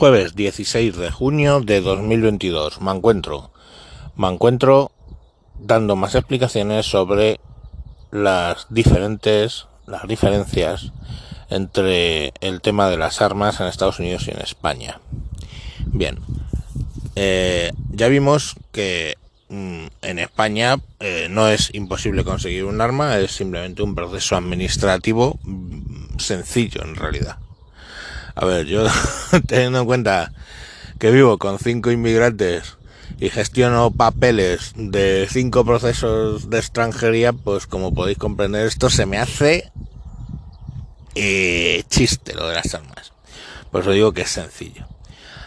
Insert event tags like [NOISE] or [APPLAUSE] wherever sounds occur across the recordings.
Jueves 16 de junio de 2022. Me encuentro. Me encuentro dando más explicaciones sobre las diferentes, las diferencias entre el tema de las armas en Estados Unidos y en España. Bien, eh, ya vimos que mm, en España eh, no es imposible conseguir un arma, es simplemente un proceso administrativo mm, sencillo en realidad. A ver, yo [LAUGHS] teniendo en cuenta que vivo con cinco inmigrantes y gestiono papeles de cinco procesos de extranjería, pues como podéis comprender esto se me hace eh, chiste lo de las armas. Por eso digo que es sencillo.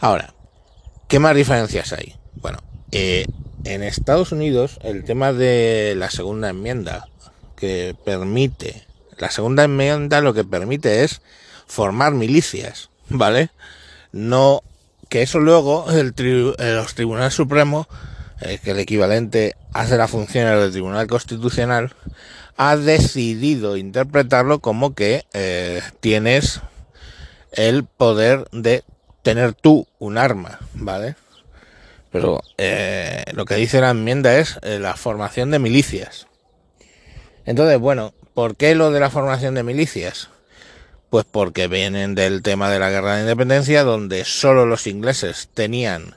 Ahora, ¿qué más diferencias hay? Bueno, eh, en Estados Unidos el tema de la segunda enmienda que permite, la segunda enmienda lo que permite es formar milicias, ¿vale? No, que eso luego el los tribunales supremos, eh, que el equivalente hace la función del Tribunal Constitucional, ha decidido interpretarlo como que eh, tienes el poder de tener tú un arma, ¿vale? Pero eh, lo que dice la enmienda es la formación de milicias. Entonces, bueno, ¿por qué lo de la formación de milicias? Pues porque vienen del tema de la guerra de independencia, donde solo los ingleses tenían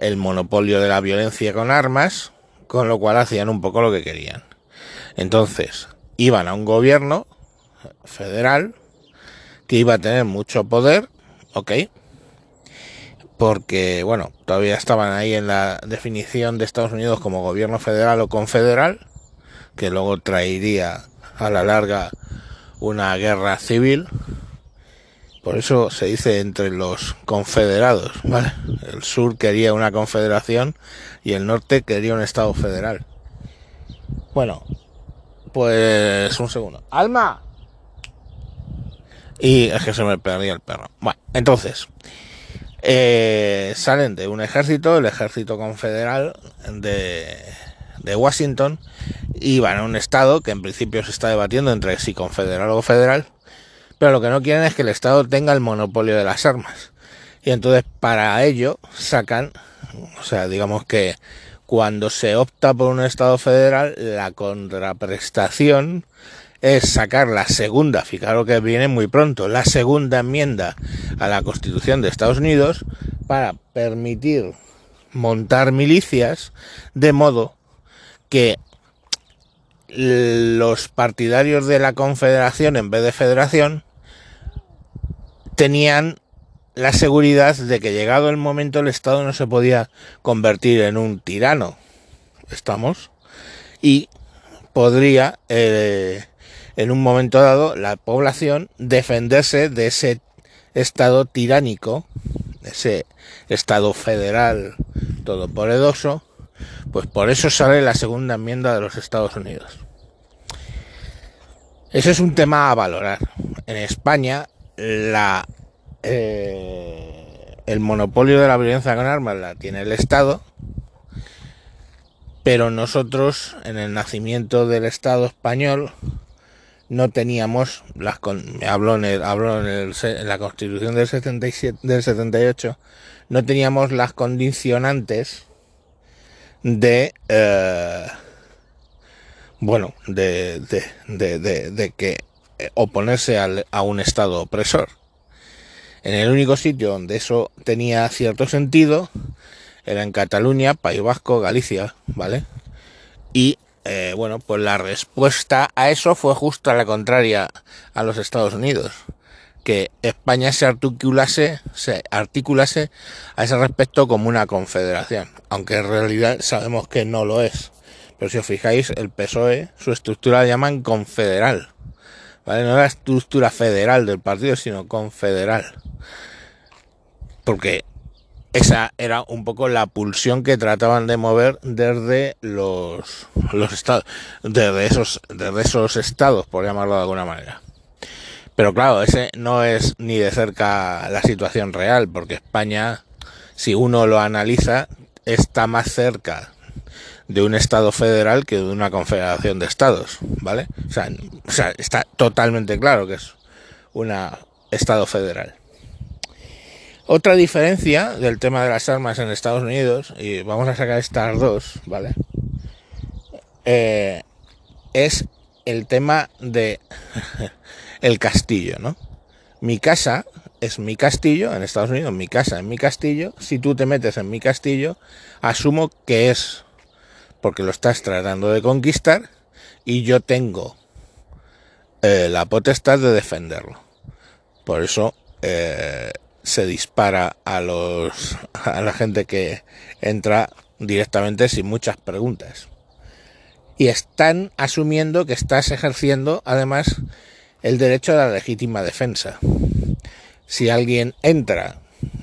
el monopolio de la violencia con armas, con lo cual hacían un poco lo que querían. Entonces, iban a un gobierno federal que iba a tener mucho poder, ok, porque, bueno, todavía estaban ahí en la definición de Estados Unidos como gobierno federal o confederal, que luego traería a la larga una guerra civil. Por eso se dice entre los confederados. El sur quería una confederación y el norte quería un estado federal. Bueno, pues un segundo. ¡Alma! Y es que se me perdía el perro. Bueno, entonces, eh, salen de un ejército, el ejército confederal de, de Washington, y van a un estado que en principio se está debatiendo entre si confederal o federal, pero lo que no quieren es que el estado tenga el monopolio de las armas. Y entonces para ello sacan, o sea, digamos que cuando se opta por un estado federal, la contraprestación es sacar la segunda, fijaros que viene muy pronto, la segunda enmienda a la Constitución de Estados Unidos para permitir montar milicias de modo que los partidarios de la confederación en vez de federación tenían la seguridad de que llegado el momento el Estado no se podía convertir en un tirano. ¿Estamos? Y podría, eh, en un momento dado, la población defenderse de ese Estado tiránico, ese Estado federal todopoderoso, pues por eso sale la segunda enmienda de los Estados Unidos. Ese es un tema a valorar. En España, eh, el monopolio de la violencia con armas la tiene el Estado, pero nosotros, en el nacimiento del Estado español, no teníamos las hablo en, el, en, el, en la Constitución del 77 del 78 no teníamos las condicionantes de eh, bueno de, de, de, de, que oponerse al, a un estado opresor. En el único sitio donde eso tenía cierto sentido era en Cataluña País Vasco Galicia vale y eh, bueno pues la respuesta a eso fue justo a la contraria a los Estados Unidos que España se articulase, se articulase a ese respecto como una confederación, aunque en realidad sabemos que no lo es. Pero si os fijáis, el PSOE, su estructura la llaman confederal. ¿Vale? No la estructura federal del partido, sino confederal. Porque esa era un poco la pulsión que trataban de mover desde los, los estados, desde esos, desde esos estados, por llamarlo de alguna manera. Pero claro, ese no es ni de cerca la situación real, porque España, si uno lo analiza, está más cerca de un Estado federal que de una confederación de Estados, ¿vale? O sea, está totalmente claro que es un Estado federal. Otra diferencia del tema de las armas en Estados Unidos, y vamos a sacar estas dos, ¿vale? Eh, es el tema de [LAUGHS] el castillo, ¿no? Mi casa es mi castillo, en Estados Unidos mi casa es mi castillo, si tú te metes en mi castillo, asumo que es porque lo estás tratando de conquistar y yo tengo eh, la potestad de defenderlo. Por eso eh, se dispara a los a la gente que entra directamente sin muchas preguntas. Y están asumiendo que estás ejerciendo además el derecho a la legítima defensa. Si alguien entra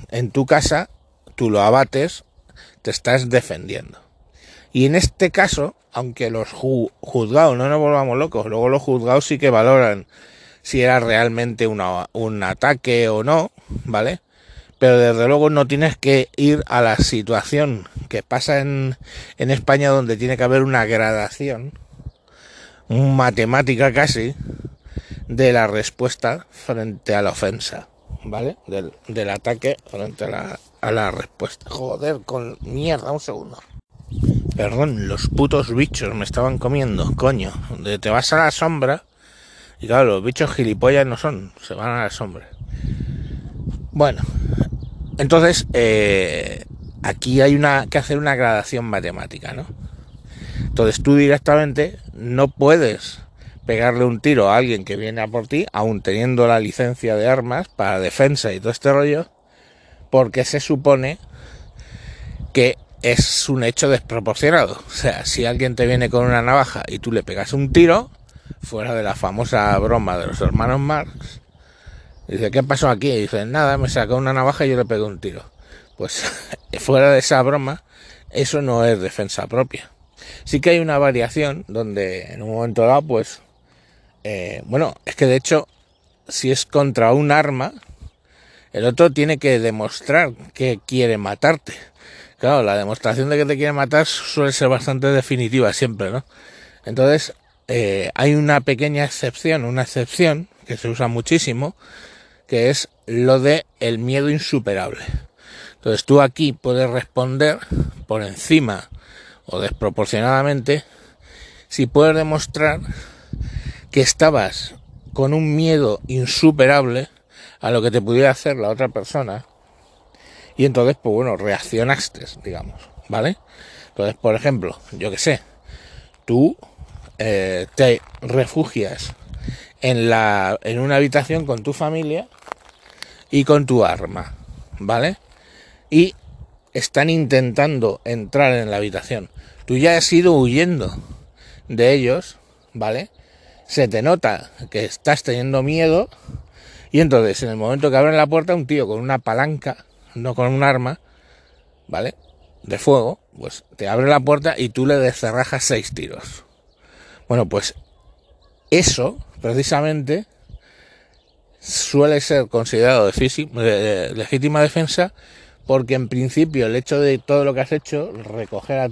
en tu casa, tú lo abates, te estás defendiendo. Y en este caso, aunque los juzgados, no nos volvamos locos, luego los juzgados sí que valoran si era realmente un ataque o no, ¿vale? Pero desde luego no tienes que ir a la situación que pasa en, en España donde tiene que haber una gradación, matemática casi, de la respuesta frente a la ofensa, ¿vale? Del, del ataque frente a la, a la respuesta. Joder, con mierda, un segundo. Perdón, los putos bichos me estaban comiendo, coño. De te vas a la sombra. Y claro, los bichos gilipollas no son, se van a la sombra. Bueno, entonces eh, aquí hay una que hacer una gradación matemática, ¿no? Entonces tú directamente no puedes pegarle un tiro a alguien que viene a por ti, aún teniendo la licencia de armas para defensa y todo este rollo, porque se supone que es un hecho desproporcionado. O sea, si alguien te viene con una navaja y tú le pegas un tiro, fuera de la famosa broma de los hermanos Marx, dice, ¿qué pasó aquí? Y dice, nada, me sacó una navaja y yo le pegué un tiro. Pues [LAUGHS] fuera de esa broma, eso no es defensa propia. Sí que hay una variación donde en un momento dado, pues, eh, bueno, es que de hecho, si es contra un arma, el otro tiene que demostrar que quiere matarte. Claro, la demostración de que te quiere matar suele ser bastante definitiva siempre, ¿no? Entonces, eh, hay una pequeña excepción, una excepción que se usa muchísimo, que es lo de el miedo insuperable. Entonces tú aquí puedes responder por encima o desproporcionadamente si puedes demostrar que estabas con un miedo insuperable a lo que te pudiera hacer la otra persona y entonces, pues bueno, reaccionaste, digamos, ¿vale? Entonces, por ejemplo, yo que sé, tú eh, te refugias en, la, en una habitación con tu familia y con tu arma, ¿vale? Y están intentando entrar en la habitación. Tú ya has ido huyendo de ellos, ¿vale? Se te nota que estás teniendo miedo y entonces en el momento que abren la puerta un tío con una palanca no con un arma, ¿vale? De fuego, pues te abre la puerta y tú le descerrajas seis tiros. Bueno, pues eso, precisamente, suele ser considerado de, legítima defensa porque en principio el hecho de todo lo que has hecho, recoger a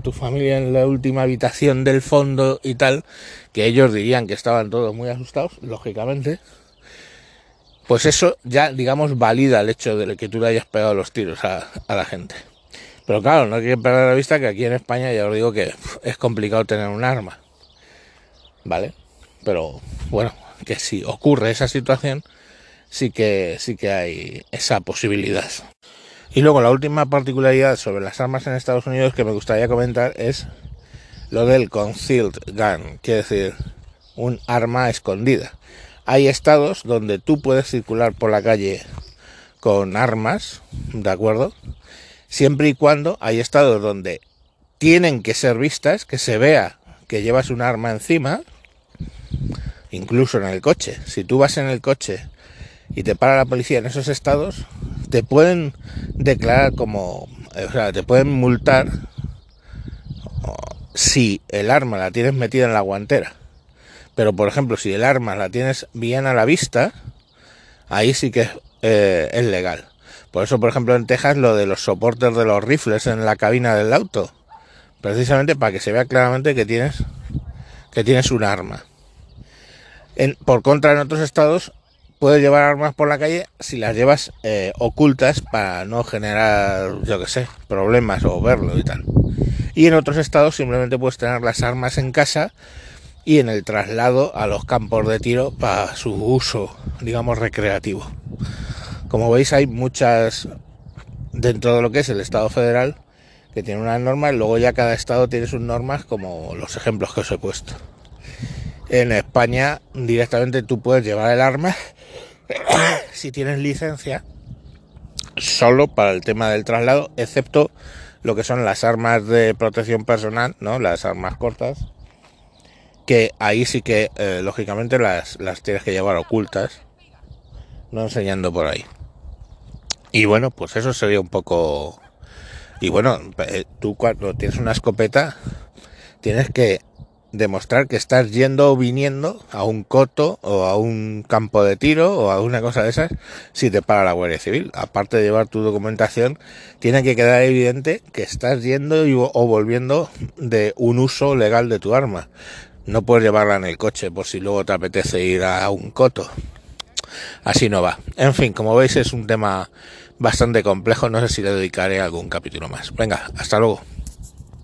tu, familia en la última habitación del fondo y tal, que ellos dirían que estaban todos muy asustados, lógicamente, pues eso ya, digamos, valida el hecho de que tú le hayas pegado los tiros a, la gente. Pero claro, no hay que perder la vista que aquí en España ya os digo que es complicado tener un arma. ¿Vale? Pero bueno, que si ocurre esa situación, sí que, sí que hay esa posibilidad. Y luego la última particularidad sobre las armas en Estados Unidos que me gustaría comentar es lo del concealed gun, quiere decir un arma escondida. Hay estados donde tú puedes circular por la calle con armas, ¿de acuerdo? Siempre y cuando hay estados donde tienen que ser vistas, que se vea que llevas un arma encima, incluso en el coche. Si tú vas en el coche y te para la policía en esos estados, te pueden declarar como, o sea, te pueden multar si el arma la tienes metida en la guantera. Pero, por ejemplo, si el arma la tienes bien a la vista, ahí sí que eh, es legal. Por eso, por ejemplo, en Texas lo de los soportes de los rifles en la cabina del auto. Precisamente para que se vea claramente que tienes, que tienes un arma. En, por contra, en otros estados, puedes llevar armas por la calle si las llevas eh, ocultas para no generar, yo que sé, problemas o verlo y tal. Y en otros estados simplemente puedes tener las armas en casa y en el traslado a los campos de tiro para su uso, digamos, recreativo. Como veis hay muchas dentro de lo que es el Estado federal que tiene unas normas luego ya cada estado tiene sus normas como los ejemplos que os he puesto. En España directamente tú puedes llevar el arma [COUGHS] si tienes licencia solo para el tema del traslado, excepto lo que son las armas de protección personal, ¿no? Las armas cortas, que ahí sí que eh, lógicamente las, tienes que llevar ocultas, no enseñando por ahí. Y bueno, pues eso sería un poco... Y bueno, eh, tú cuando tienes una escopeta tienes que demostrar que estás yendo o viniendo a un coto o a un campo de tiro o a una cosa de esas si te para la Guardia Civil. Aparte de llevar tu documentación, tiene que quedar evidente que estás yendo o volviendo de un uso legal de tu arma. No puedes llevarla en el coche por si luego te apetece ir a un coto. Así no va. En fin, como veis es un tema bastante complejo. No sé si le dedicaré algún capítulo más. Venga, hasta luego.